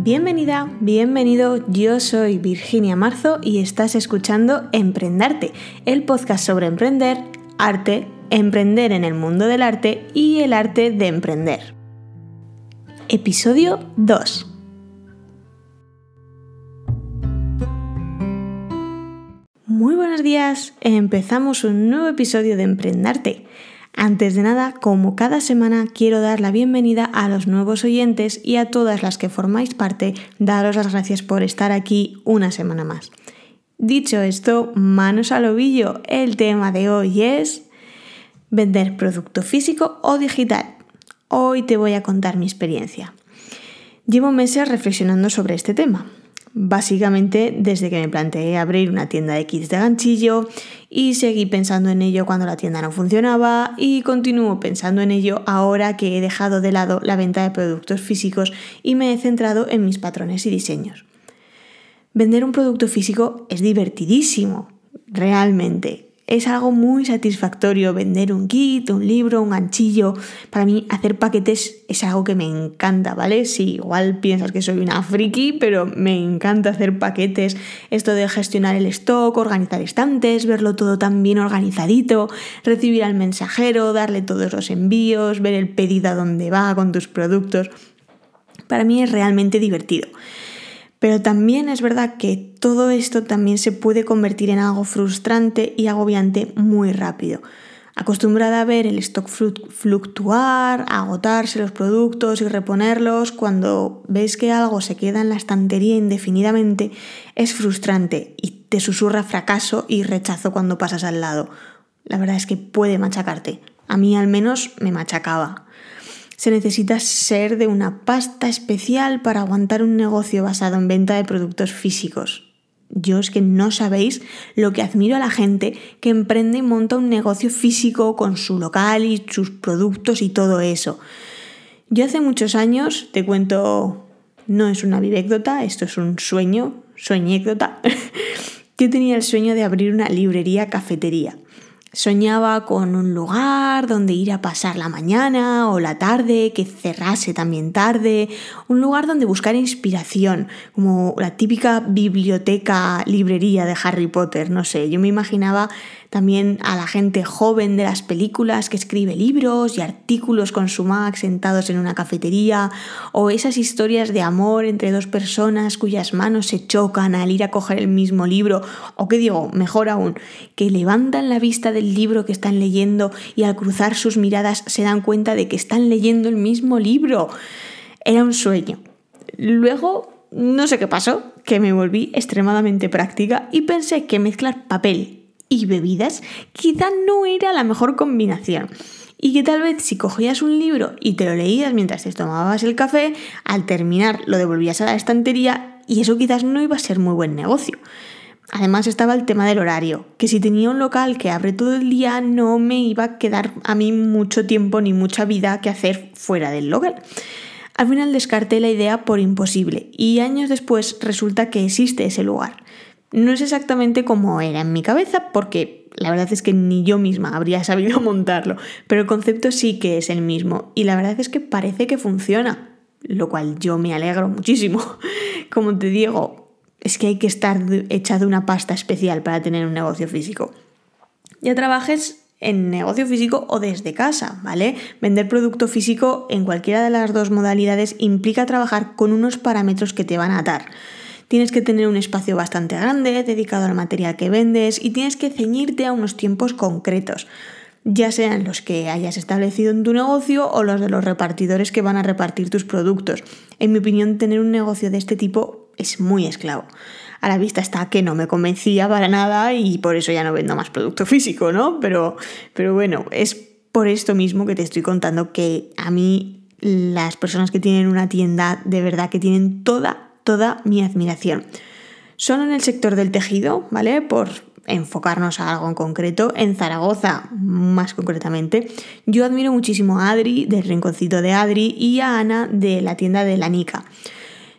Bienvenida, bienvenido, yo soy Virginia Marzo y estás escuchando Emprendarte, el podcast sobre emprender, arte, emprender en el mundo del arte y el arte de emprender. Episodio 2. Muy buenos días, empezamos un nuevo episodio de Emprendarte. Antes de nada, como cada semana, quiero dar la bienvenida a los nuevos oyentes y a todas las que formáis parte, daros las gracias por estar aquí una semana más. Dicho esto, manos al ovillo, el tema de hoy es vender producto físico o digital. Hoy te voy a contar mi experiencia. Llevo meses reflexionando sobre este tema básicamente desde que me planteé abrir una tienda de kits de ganchillo y seguí pensando en ello cuando la tienda no funcionaba y continúo pensando en ello ahora que he dejado de lado la venta de productos físicos y me he centrado en mis patrones y diseños. Vender un producto físico es divertidísimo, realmente. Es algo muy satisfactorio vender un kit, un libro, un ganchillo. Para mí hacer paquetes es algo que me encanta, ¿vale? Sí, igual piensas que soy una friki, pero me encanta hacer paquetes. Esto de gestionar el stock, organizar estantes, verlo todo tan bien organizadito, recibir al mensajero, darle todos los envíos, ver el pedido a dónde va con tus productos. Para mí es realmente divertido. Pero también es verdad que todo esto también se puede convertir en algo frustrante y agobiante muy rápido. Acostumbrada a ver el stock fluctuar, agotarse los productos y reponerlos, cuando ves que algo se queda en la estantería indefinidamente, es frustrante y te susurra fracaso y rechazo cuando pasas al lado. La verdad es que puede machacarte. A mí al menos me machacaba se necesita ser de una pasta especial para aguantar un negocio basado en venta de productos físicos. Yo es que no sabéis lo que admiro a la gente que emprende y monta un negocio físico con su local y sus productos y todo eso. Yo hace muchos años, te cuento, no es una vivécdota, esto es un sueño, sueñécdota. Yo tenía el sueño de abrir una librería cafetería. Soñaba con un lugar donde ir a pasar la mañana o la tarde, que cerrase también tarde, un lugar donde buscar inspiración, como la típica biblioteca, librería de Harry Potter, no sé, yo me imaginaba también a la gente joven de las películas que escribe libros y artículos con su Mac sentados en una cafetería, o esas historias de amor entre dos personas cuyas manos se chocan al ir a coger el mismo libro, o que digo, mejor aún, que levantan la vista del libro que están leyendo y al cruzar sus miradas se dan cuenta de que están leyendo el mismo libro. Era un sueño. Luego no sé qué pasó, que me volví extremadamente práctica y pensé que mezclar papel y bebidas quizá no era la mejor combinación. Y que tal vez si cogías un libro y te lo leías mientras te tomabas el café, al terminar lo devolvías a la estantería y eso quizás no iba a ser muy buen negocio. Además estaba el tema del horario, que si tenía un local que abre todo el día no me iba a quedar a mí mucho tiempo ni mucha vida que hacer fuera del local. Al final descarté la idea por imposible y años después resulta que existe ese lugar. No es exactamente como era en mi cabeza, porque la verdad es que ni yo misma habría sabido montarlo, pero el concepto sí que es el mismo y la verdad es que parece que funciona, lo cual yo me alegro muchísimo. Como te digo, es que hay que estar hecha de una pasta especial para tener un negocio físico. Ya trabajes en negocio físico o desde casa, ¿vale? Vender producto físico en cualquiera de las dos modalidades implica trabajar con unos parámetros que te van a dar. Tienes que tener un espacio bastante grande dedicado al material que vendes y tienes que ceñirte a unos tiempos concretos, ya sean los que hayas establecido en tu negocio o los de los repartidores que van a repartir tus productos. En mi opinión, tener un negocio de este tipo es muy esclavo. A la vista está que no me convencía para nada y por eso ya no vendo más producto físico, ¿no? Pero, pero bueno, es por esto mismo que te estoy contando que a mí las personas que tienen una tienda de verdad que tienen toda toda mi admiración. Solo en el sector del tejido, ¿vale? Por enfocarnos a algo en concreto, en Zaragoza más concretamente, yo admiro muchísimo a Adri del Rinconcito de Adri y a Ana de la tienda de Lanica.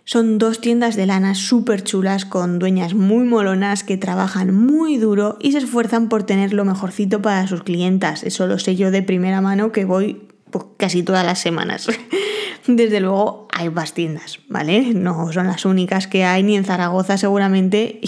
Son dos tiendas de lana súper chulas con dueñas muy molonas que trabajan muy duro y se esfuerzan por tener lo mejorcito para sus clientas. Eso lo sé yo de primera mano que voy pues, casi todas las semanas. desde luego hay más tiendas, ¿vale? No son las únicas que hay ni en Zaragoza seguramente.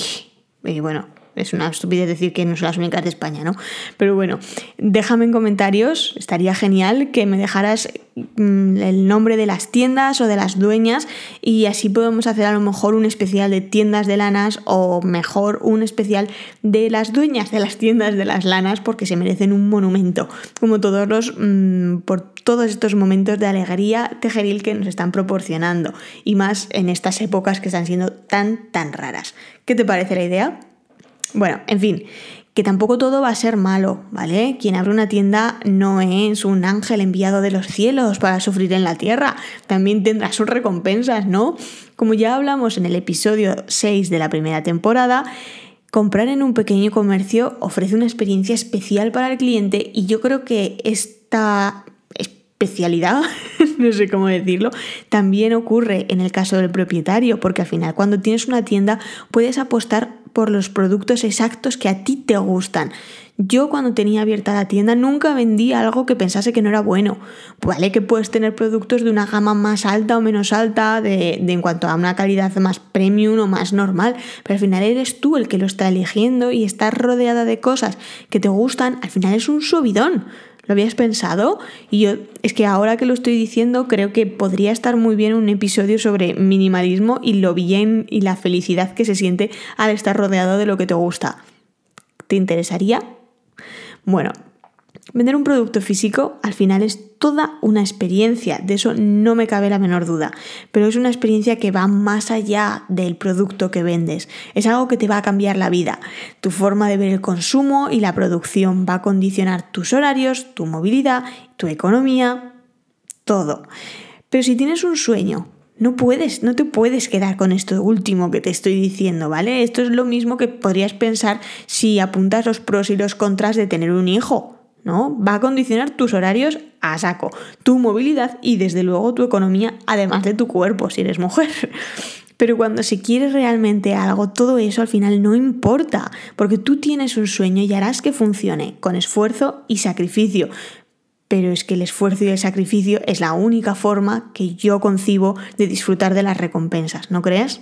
y bueno, es una estupidez decir que no son las únicas de España, ¿no? Pero bueno, déjame en comentarios, estaría genial que me dejaras mm, el nombre de las tiendas o de las dueñas y así podemos hacer a lo mejor un especial de tiendas de lanas o mejor un especial de las dueñas de las tiendas de las lanas porque se merecen un monumento, como todos los mm, por todos estos momentos de alegría tejeril que nos están proporcionando y más en estas épocas que están siendo tan tan raras. ¿Qué te parece la idea? Bueno, en fin, que tampoco todo va a ser malo, ¿vale? Quien abre una tienda no es un ángel enviado de los cielos para sufrir en la tierra, también tendrá sus recompensas, ¿no? Como ya hablamos en el episodio 6 de la primera temporada, comprar en un pequeño comercio ofrece una experiencia especial para el cliente y yo creo que esta especialidad, no sé cómo decirlo, también ocurre en el caso del propietario, porque al final cuando tienes una tienda puedes apostar por los productos exactos que a ti te gustan. Yo cuando tenía abierta la tienda nunca vendía algo que pensase que no era bueno. Vale que puedes tener productos de una gama más alta o menos alta, de, en cuanto a una calidad más premium o más normal, pero al final eres tú el que lo está eligiendo y estás rodeada de cosas que te gustan, al final es un subidón. ¿Lo habías pensado? Y yo es que ahora que lo estoy diciendo creo que podría estar muy bien un episodio sobre minimalismo y lo bien y la felicidad que se siente al estar rodeado de lo que te gusta. ¿Te interesaría? Bueno, Vender un producto físico al final es toda una experiencia, de eso no me cabe la menor duda, pero es una experiencia que va más allá del producto que vendes, es algo que te va a cambiar la vida. Tu forma de ver el consumo y la producción va a condicionar tus horarios, tu movilidad, tu economía, todo. Pero si tienes un sueño, no puedes, no te puedes quedar con esto último que te estoy diciendo, ¿vale? Esto es lo mismo que podrías pensar si apuntas los pros y los contras de tener un hijo. ¿No? Va a condicionar tus horarios a saco, tu movilidad y desde luego tu economía, además de tu cuerpo si eres mujer. Pero cuando se quiere realmente algo, todo eso al final no importa, porque tú tienes un sueño y harás que funcione con esfuerzo y sacrificio. Pero es que el esfuerzo y el sacrificio es la única forma que yo concibo de disfrutar de las recompensas, ¿no crees?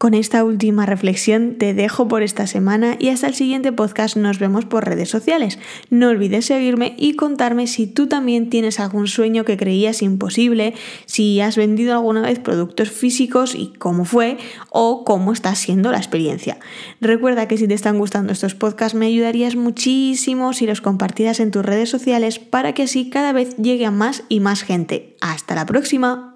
Con esta última reflexión te dejo por esta semana y hasta el siguiente podcast nos vemos por redes sociales. No olvides seguirme y contarme si tú también tienes algún sueño que creías imposible, si has vendido alguna vez productos físicos y cómo fue o cómo está siendo la experiencia. Recuerda que si te están gustando estos podcasts me ayudarías muchísimo si los compartieras en tus redes sociales para que así cada vez llegue a más y más gente. Hasta la próxima.